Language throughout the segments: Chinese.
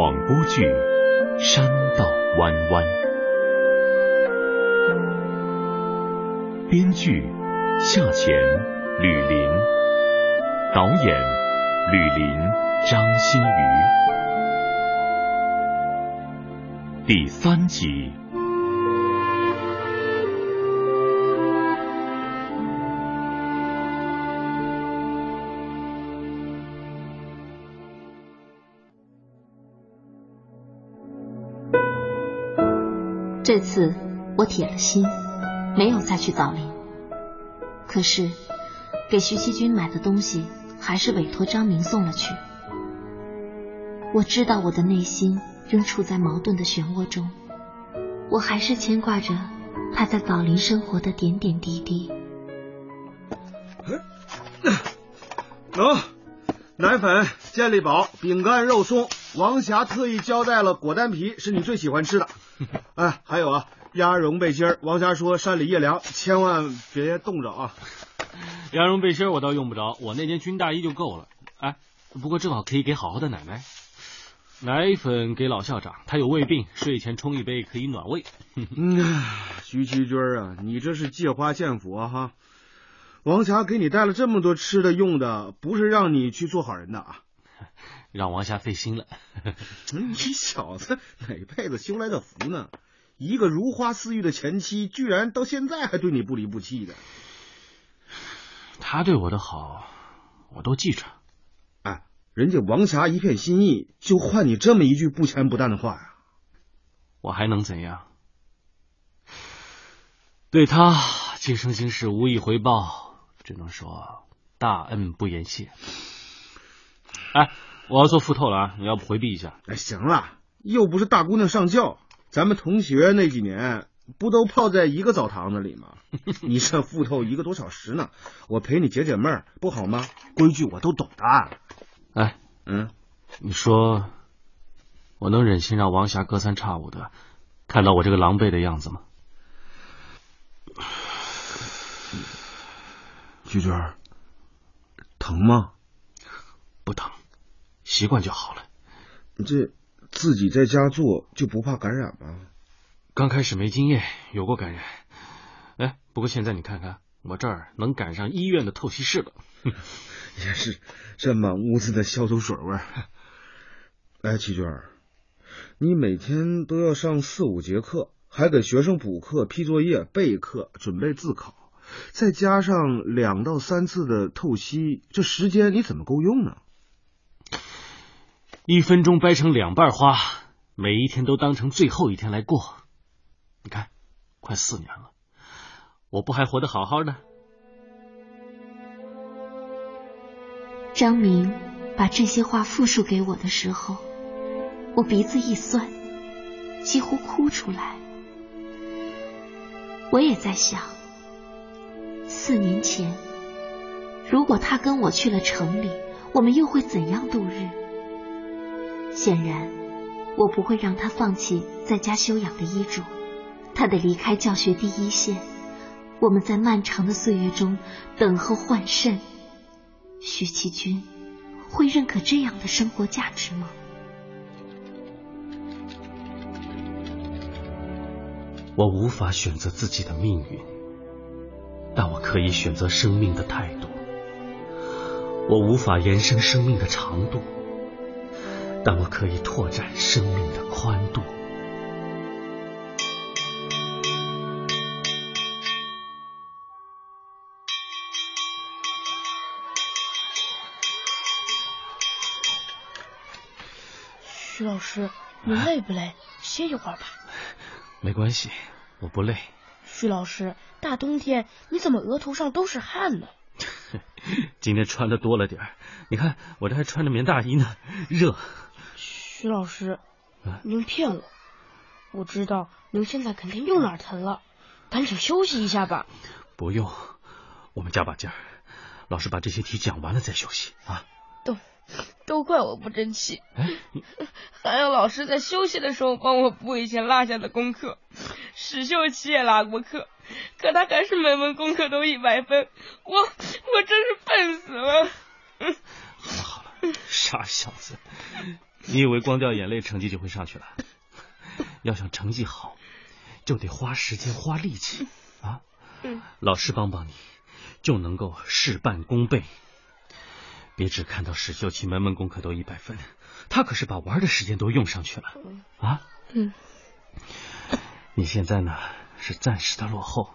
广播剧《山道弯弯》，编剧夏浅、吕林，导演吕林、张馨予，第三集。心，没有再去枣林。可是给徐其军买的东西，还是委托张明送了去。我知道我的内心仍处在矛盾的漩涡中，我还是牵挂着他在枣林生活的点点滴滴。喏，奶粉、健力宝、饼干、肉松，王霞特意交代了果丹皮是你最喜欢吃的。哎，还有啊，鸭绒背心儿，王霞说山里夜凉，千万别冻着啊。鸭绒背心我倒用不着，我那件军大衣就够了。哎，不过正好可以给好好的奶奶。奶粉给老校长，他有胃病，睡前冲一杯可以暖胃。嗯，徐其军啊，你这是借花献佛啊哈！王霞给你带了这么多吃的用的，不是让你去做好人的啊。让王霞费心了。你小子哪辈子修来的福呢？一个如花似玉的前妻，居然到现在还对你不离不弃的。他对我的好，我都记着。哎，人家王霞一片心意，就换你这么一句不咸不淡的话呀？我还能怎样？对他今生今世无以回报，只能说大恩不言谢。哎。我要做腹透了啊！你要不回避一下？哎，行了，又不是大姑娘上轿，咱们同学那几年不都泡在一个澡堂子里吗？你这复透一个多小时呢，我陪你解解闷儿不好吗？规矩我都懂的。哎，嗯，你说我能忍心让王霞隔三差五的看到我这个狼狈的样子吗？菊娟，疼吗？不疼。习惯就好了。你这自己在家做就不怕感染吗？刚开始没经验，有过感染。哎，不过现在你看看，我这儿能赶上医院的透析室了。也是，这满屋子的消毒水味儿。哎，齐娟，你每天都要上四五节课，还给学生补课、批作业、备课、准备自考，再加上两到三次的透析，这时间你怎么够用呢？一分钟掰成两半花，每一天都当成最后一天来过。你看，快四年了，我不还活得好好的？张明把这些话复述给我的时候，我鼻子一酸，几乎哭出来。我也在想，四年前，如果他跟我去了城里，我们又会怎样度日？显然，我不会让他放弃在家休养的医嘱，他得离开教学第一线。我们在漫长的岁月中等候换肾。徐其军会认可这样的生活价值吗？我无法选择自己的命运，但我可以选择生命的态度。我无法延伸生命的长度。但我可以拓展生命的宽度。徐老师，你累不累？歇一会儿吧。没关系，我不累。徐老师，大冬天你怎么额头上都是汗呢？今天穿的多了点你看我这还穿着棉大衣呢，热。徐老师，您骗我！我知道您现在肯定又哪儿疼了，赶紧休息一下吧。不用，我们加把劲儿。老师把这些题讲完了再休息啊。都都怪我不争气，还要老师在休息的时候帮我补以前落下的功课。史秀琪也拉过课，可他还是每门功课都一百分，我我真是笨死了。好了好了，傻小子。你以为光掉眼泪成绩就会上去了？要想成绩好，就得花时间花力气啊！老师帮帮你，就能够事半功倍。别只看到史秀琴门门功课都一百分，他可是把玩的时间都用上去了啊！嗯，你现在呢是暂时的落后，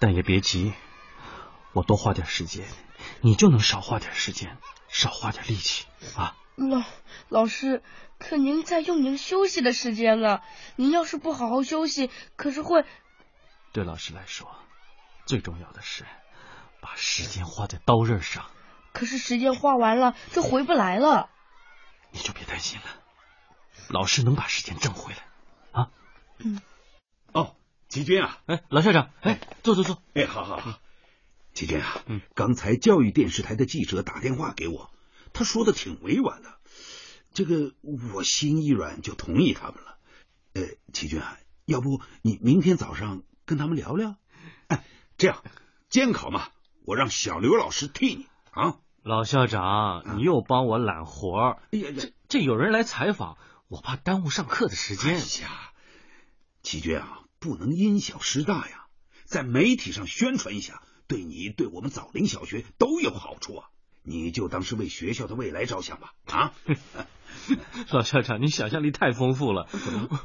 但也别急，我多花点时间，你就能少花点时间，少花点力气啊！老老师，可您在用您休息的时间了，您要是不好好休息，可是会……对老师来说，最重要的是把时间花在刀刃上。可是时间花完了就回不来了。你就别担心了，老师能把时间挣回来啊。嗯。哦，齐军啊，哎，老校长，哎，坐坐坐。哎，好好好。齐军啊，嗯，刚才教育电视台的记者打电话给我。他说的挺委婉的，这个我心一软就同意他们了。呃，齐军啊，要不你明天早上跟他们聊聊？哎，这样监考嘛，我让小刘老师替你啊。老校长，你又帮我揽活哎呀，这这有人来采访，我怕耽误上课的时间。哎呀，齐军啊，不能因小失大呀，在媒体上宣传一下，对你对我们枣林小学都有好处啊。你就当是为学校的未来着想吧，啊！老校长，你想象力太丰富了。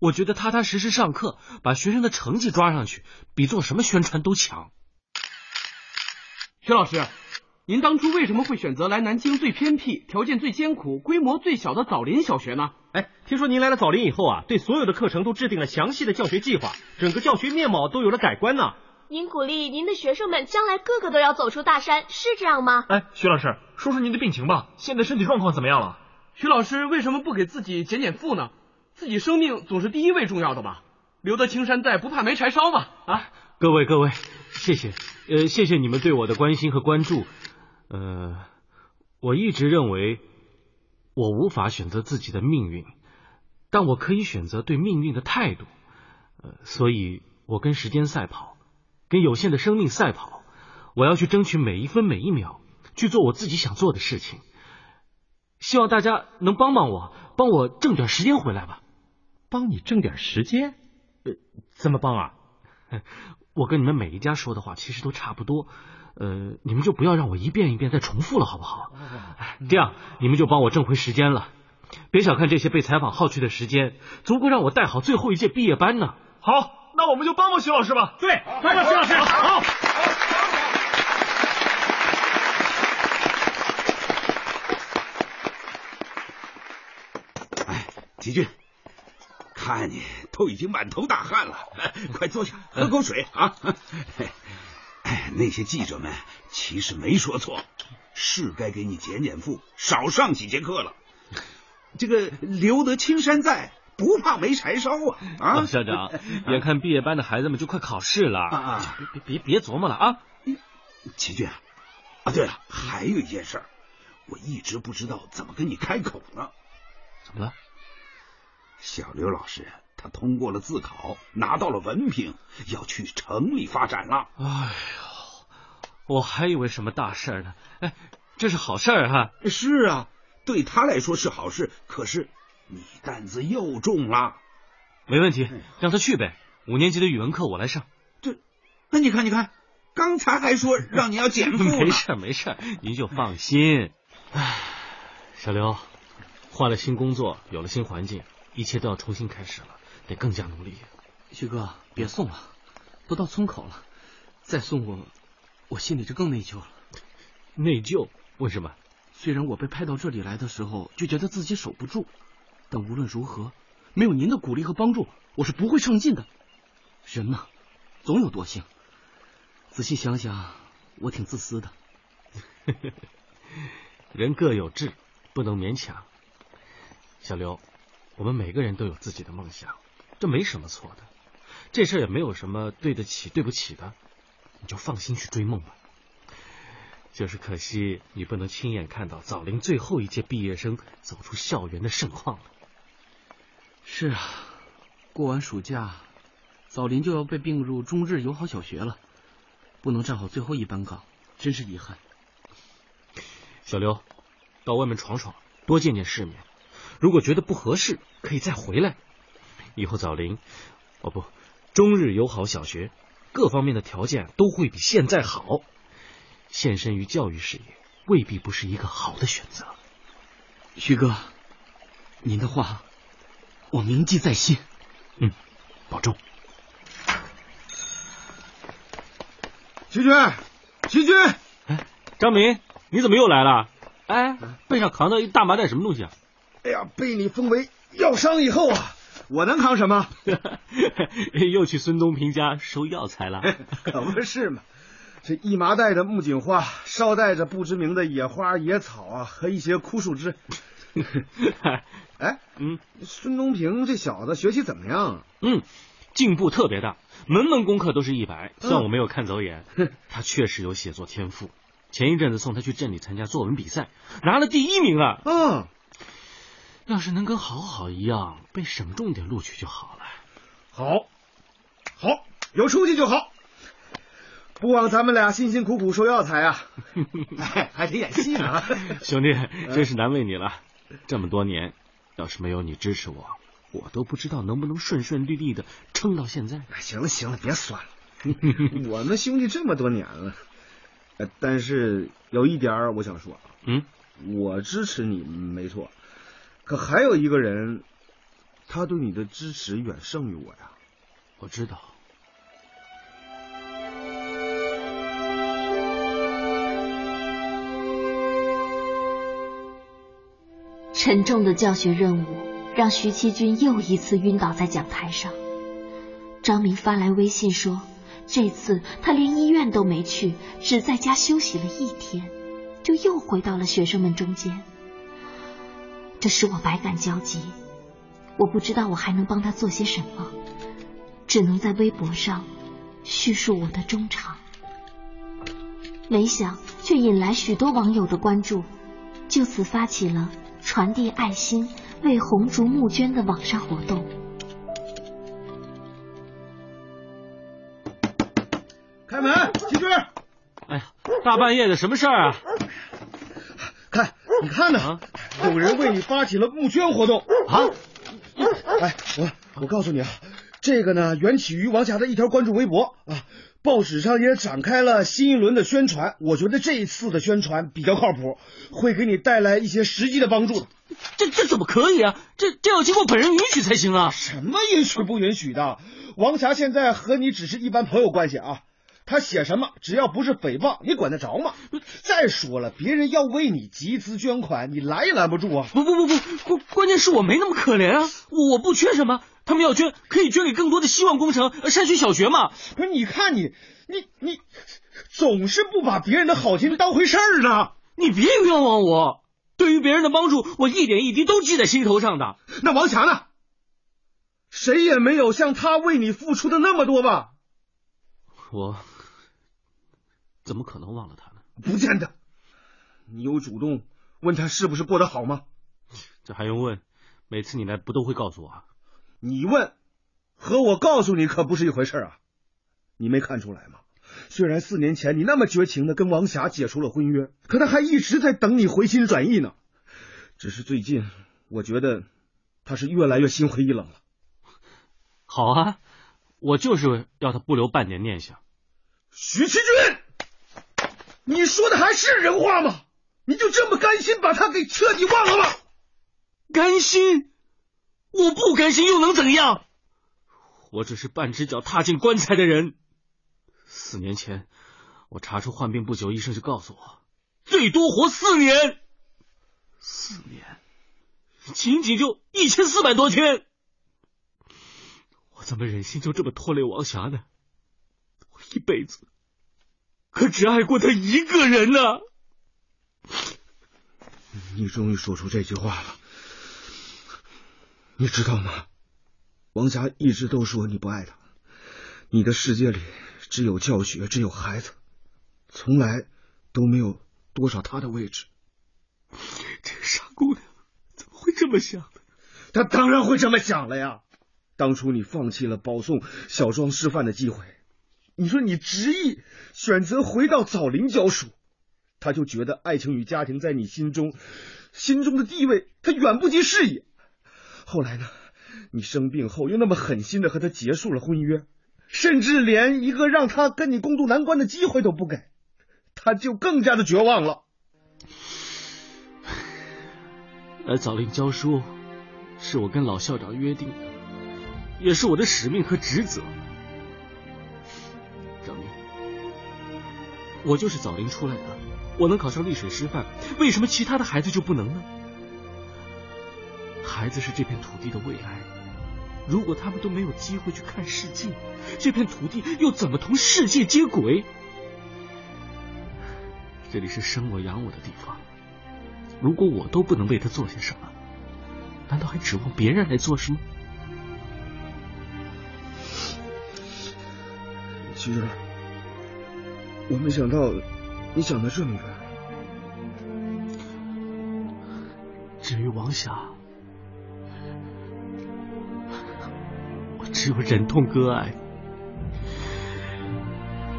我觉得踏踏实实上课，把学生的成绩抓上去，比做什么宣传都强。薛老师，您当初为什么会选择来南京最偏僻、条件最艰苦、规模最小的枣林小学呢？哎，听说您来了枣林以后啊，对所有的课程都制定了详细的教学计划，整个教学面貌都有了改观呢。您鼓励您的学生们将来个个都要走出大山，是这样吗？哎，徐老师，说说您的病情吧，现在身体状况怎么样了？徐老师为什么不给自己减减负呢？自己生命总是第一位重要的吧？留得青山在，不怕没柴烧嘛！啊，各位各位，谢谢，呃，谢谢你们对我的关心和关注。呃，我一直认为我无法选择自己的命运，但我可以选择对命运的态度。呃，所以我跟时间赛跑。跟有限的生命赛跑，我要去争取每一分每一秒，去做我自己想做的事情。希望大家能帮帮我，帮我挣点时间回来吧。帮你挣点时间？呃，怎么帮啊？我跟你们每一家说的话其实都差不多，呃，你们就不要让我一遍一遍再重复了，好不好？这样你们就帮我挣回时间了。别小看这些被采访耗去的时间，足够让我带好最后一届毕业班呢。好。那我们就帮帮徐老师吧。对，帮帮徐老师。好。哎，吉俊，看你都已经满头大汗了，快坐下喝口水啊。哎，那些记者们其实没说错，是该给你减减负，少上几节课了。这个留得青山在。不怕没柴烧啊！啊，校长，眼看毕业班的孩子们就快考试了啊！别别别别琢磨了啊！齐俊啊，对了，还有一件事，我一直不知道怎么跟你开口呢。怎么了？小刘老师他通过了自考，拿到了文凭，要去城里发展了。哎呦，我还以为什么大事呢？哎，这是好事哈！是啊，对他来说是好事，可是。你担子又重了，没问题，让他去呗。五年级的语文课我来上。这，那你看，你看，刚才还说让你要减负 没事没事，您就放心。唉，小刘，换了新工作，有了新环境，一切都要重新开始了，得更加努力。徐哥，别送了，都到村口了，再送我，我心里就更内疚了。内疚？为什么？虽然我被派到这里来的时候就觉得自己守不住。但无论如何，没有您的鼓励和帮助，我是不会上进的。人嘛，总有惰性。仔细想想，我挺自私的。人各有志，不能勉强。小刘，我们每个人都有自己的梦想，这没什么错的。这事也没有什么对得起、对不起的，你就放心去追梦吧。就是可惜，你不能亲眼看到枣林最后一届毕业生走出校园的盛况了。是啊，过完暑假，枣林就要被并入中日友好小学了，不能站好最后一班岗，真是遗憾。小刘，到外面闯闯，多见见世面。如果觉得不合适，可以再回来。以后枣林，哦不，中日友好小学，各方面的条件都会比现在好。献身于教育事业，未必不是一个好的选择。徐哥，您的话我铭记在心。嗯，保重。齐军，齐军，哎，张明，你怎么又来了？哎，背上扛着一大麻袋什么东西啊？哎呀，被你封为药商以后啊，我能扛什么？又去孙东平家收药材了？可不是嘛，这一麻袋的木槿花，捎带着不知名的野花野草啊，和一些枯树枝。哎，嗯，孙东平这小子学习怎么样？嗯，进步特别大，门门功课都是一百，算我没有看走眼。他确实有写作天赋。前一阵子送他去镇里参加作文比赛，拿了第一名啊。嗯，要是能跟好好一样，被省重点录取就好了。好，好，有出息就好。不枉咱们俩辛辛苦苦收药材啊！还得演戏呢。兄弟，真是难为你了。这么多年，要是没有你支持我，我都不知道能不能顺顺利利的撑到现在。行了行了，别酸了。我们兄弟这么多年了。呃，但是有一点我想说啊，嗯，我支持你没错，可还有一个人，他对你的支持远胜于我呀。我知道。沉重的教学任务让徐七军又一次晕倒在讲台上。张明发来微信说。这次他连医院都没去，只在家休息了一天，就又回到了学生们中间。这使我百感交集，我不知道我还能帮他做些什么，只能在微博上叙述我的衷肠。没想却引来许多网友的关注，就此发起了传递爱心、为红烛募捐的网上活动。开门，齐军。哎呀，大半夜的，什么事儿啊？看，你看呢？有人为你发起了募捐活动啊！哎，我我告诉你啊，这个呢，缘起于王霞的一条关注微博啊。报纸上也展开了新一轮的宣传。我觉得这一次的宣传比较靠谱，会给你带来一些实际的帮助的。这这怎么可以啊？这这要经过本人允许才行啊！什么允许不允许的？王霞现在和你只是一般朋友关系啊。他写什么，只要不是诽谤，你管得着吗？再说了，别人要为你集资捐款，你拦也拦不住啊！不不不不，关关键是我没那么可怜啊，我不缺什么，他们要捐，可以捐给更多的希望工程、山区小学嘛。不是，你看你，你你总是不把别人的好心当回事儿呢。你别冤枉我，对于别人的帮助，我一点一滴都记在心头上的。那王强呢？谁也没有像他为你付出的那么多吧？我。怎么可能忘了他呢？不见得。你有主动问他是不是过得好吗？这还用问？每次你来不都会告诉我？你问和我告诉你可不是一回事啊！你没看出来吗？虽然四年前你那么绝情的跟王霞解除了婚约，可他还一直在等你回心转意呢。只是最近，我觉得他是越来越心灰意冷了。好啊，我就是要他不留半点念想。徐其军。你说的还是人话吗？你就这么甘心把他给彻底忘了吗？甘心？我不甘心又能怎样？我只是半只脚踏进棺材的人。四年前我查出患病不久，医生就告诉我最多活四年。四年，仅仅就一千四百多天，我怎么忍心就这么拖累王霞呢？我一辈子。可只爱过他一个人呢。你终于说出这句话了。你知道吗？王霞一直都说你不爱他，你的世界里只有教学，只有孩子，从来都没有多少他的位置。这个傻姑娘怎么会这么想的？她当然会这么想了呀。当初你放弃了保送小庄师范的机会。你说你执意选择回到枣林教书，他就觉得爱情与家庭在你心中心中的地位，他远不及事业。后来呢？你生病后又那么狠心的和他结束了婚约，甚至连一个让他跟你共度难关的机会都不给，他就更加的绝望了。来枣林教书，是我跟老校长约定的，也是我的使命和职责。我就是枣林出来的，我能考上丽水师范，为什么其他的孩子就不能呢？孩子是这片土地的未来。如果他们都没有机会去看世界，这片土地又怎么同世界接轨？这里是生我养我的地方，如果我都不能为他做些什么，难道还指望别人来做什么？其实，我没想到你想的这么远。至于王霞。我只有忍痛割爱。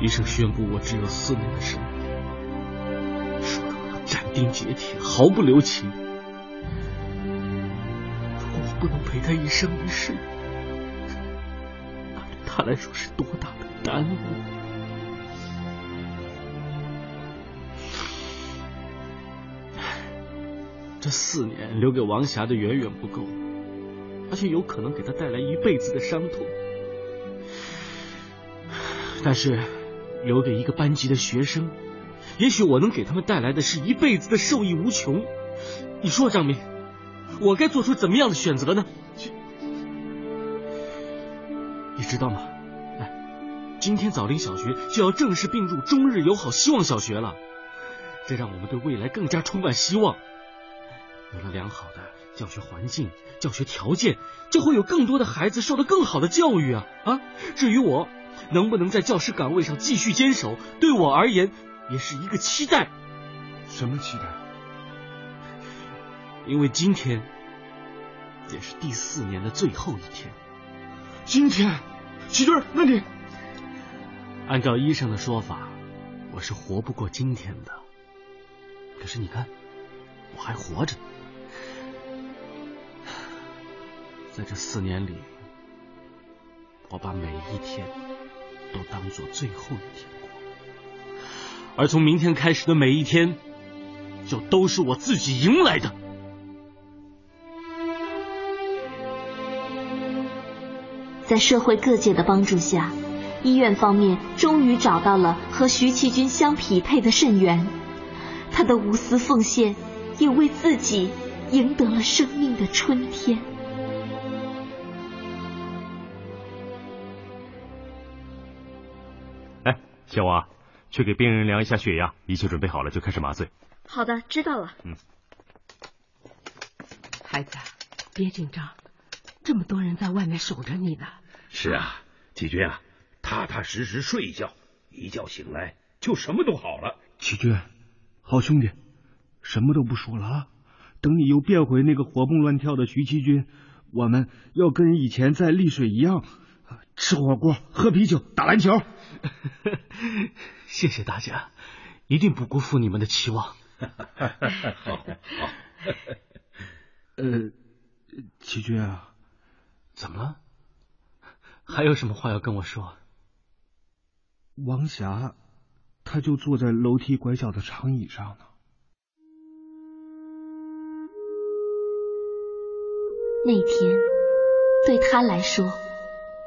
医生宣布我只有四年的生命，说的斩钉截铁，毫不留情。如果我不能陪他一生一世，那对他来说是多大的耽误？这四年留给王霞的远远不够。而且有可能给她带来一辈子的伤痛，但是留给一个班级的学生，也许我能给他们带来的是一辈子的受益无穷。你说，张明，我该做出怎么样的选择呢？你知道吗？哎，今天枣林小学就要正式并入中日友好希望小学了，这让我们对未来更加充满希望。有了良好的。教学环境、教学条件，就会有更多的孩子受到更好的教育啊啊！至于我能不能在教师岗位上继续坚守，对我而言也是一个期待。什么期待？因为今天也是第四年的最后一天。今天，齐军，那你按照医生的说法，我是活不过今天的。可是你看，我还活着。在这四年里，我把每一天都当做最后一天过，而从明天开始的每一天，就都是我自己赢来的。在社会各界的帮助下，医院方面终于找到了和徐其军相匹配的肾源，他的无私奉献也为自己赢得了生命的春天。小王，去给病人量一下血压，一切准备好了就开始麻醉。好的，知道了。嗯，孩子，别紧张，这么多人在外面守着你呢。是啊，季军啊，踏踏实实睡一觉，一觉醒来就什么都好了。齐军，好兄弟，什么都不说了啊！等你又变回那个活蹦乱跳的徐七军，我们要跟以前在丽水一样，吃火锅、喝啤酒、打篮球。谢谢大家，一定不辜负你们的期望。好，好。呃，齐军啊，怎么了？还有什么话要跟我说？王霞，她就坐在楼梯拐角的长椅上呢。那天，对他来说，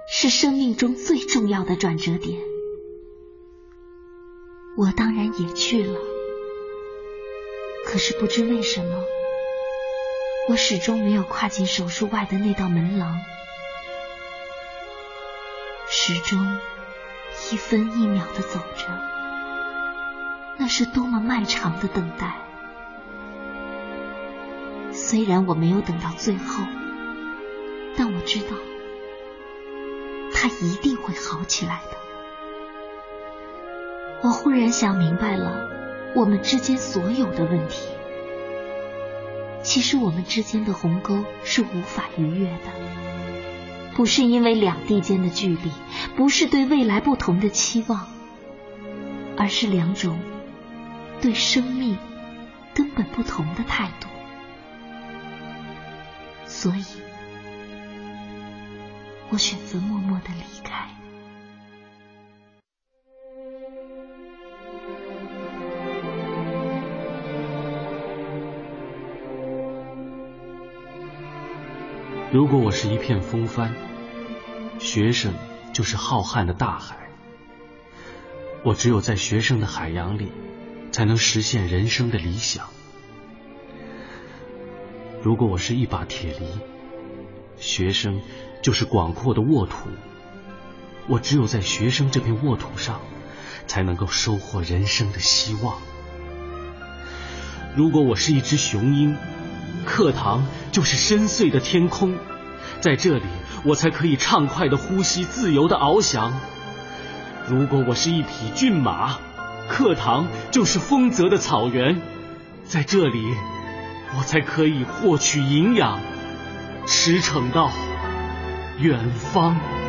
是生命中最重要的转折点。我当然也去了，可是不知为什么，我始终没有跨进手术外的那道门廊，始终一分一秒的走着，那是多么漫长的等待。虽然我没有等到最后，但我知道，他一定会好起来的。我忽然想明白了，我们之间所有的问题，其实我们之间的鸿沟是无法逾越的，不是因为两地间的距离，不是对未来不同的期望，而是两种对生命根本不同的态度。所以，我选择默默的离开。如果我是一片风帆，学生就是浩瀚的大海。我只有在学生的海洋里，才能实现人生的理想。如果我是一把铁犁，学生就是广阔的沃土。我只有在学生这片沃土上，才能够收获人生的希望。如果我是一只雄鹰。课堂就是深邃的天空，在这里我才可以畅快的呼吸，自由的翱翔。如果我是一匹骏马，课堂就是丰泽的草原，在这里我才可以获取营养，驰骋到远方。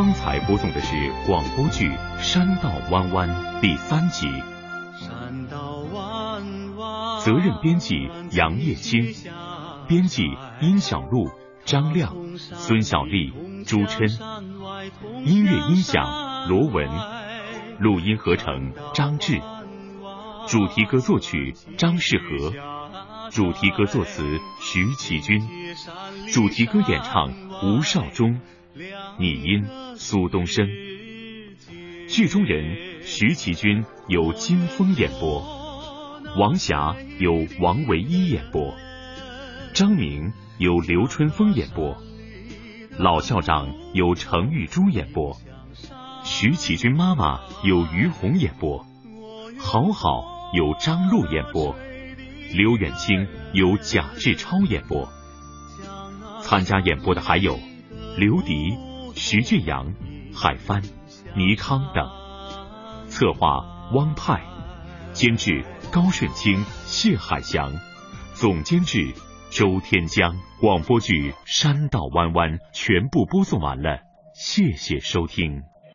刚才播送的是广播剧《山道弯弯》第三集。山道弯弯。责任编辑杨叶青，编辑殷小璐、张亮、孙小丽、朱琛，音乐音响罗文，录音合成张志，主题歌作曲张世和，主题歌作词徐启军，主题歌演唱吴少忠。拟音苏东升，剧中人徐其军由金峰演播，王霞由王维一演播，张明由刘春风演播，老校长由程玉珠演播，徐启军妈妈由于红演播，好好由张璐演播，刘远清由贾志超演播。参加演播的还有。刘迪、徐俊阳、海帆、倪康等，策划汪派，监制高顺清、谢海翔，总监制周天江。广播剧《山道弯弯》全部播送完了，谢谢收听。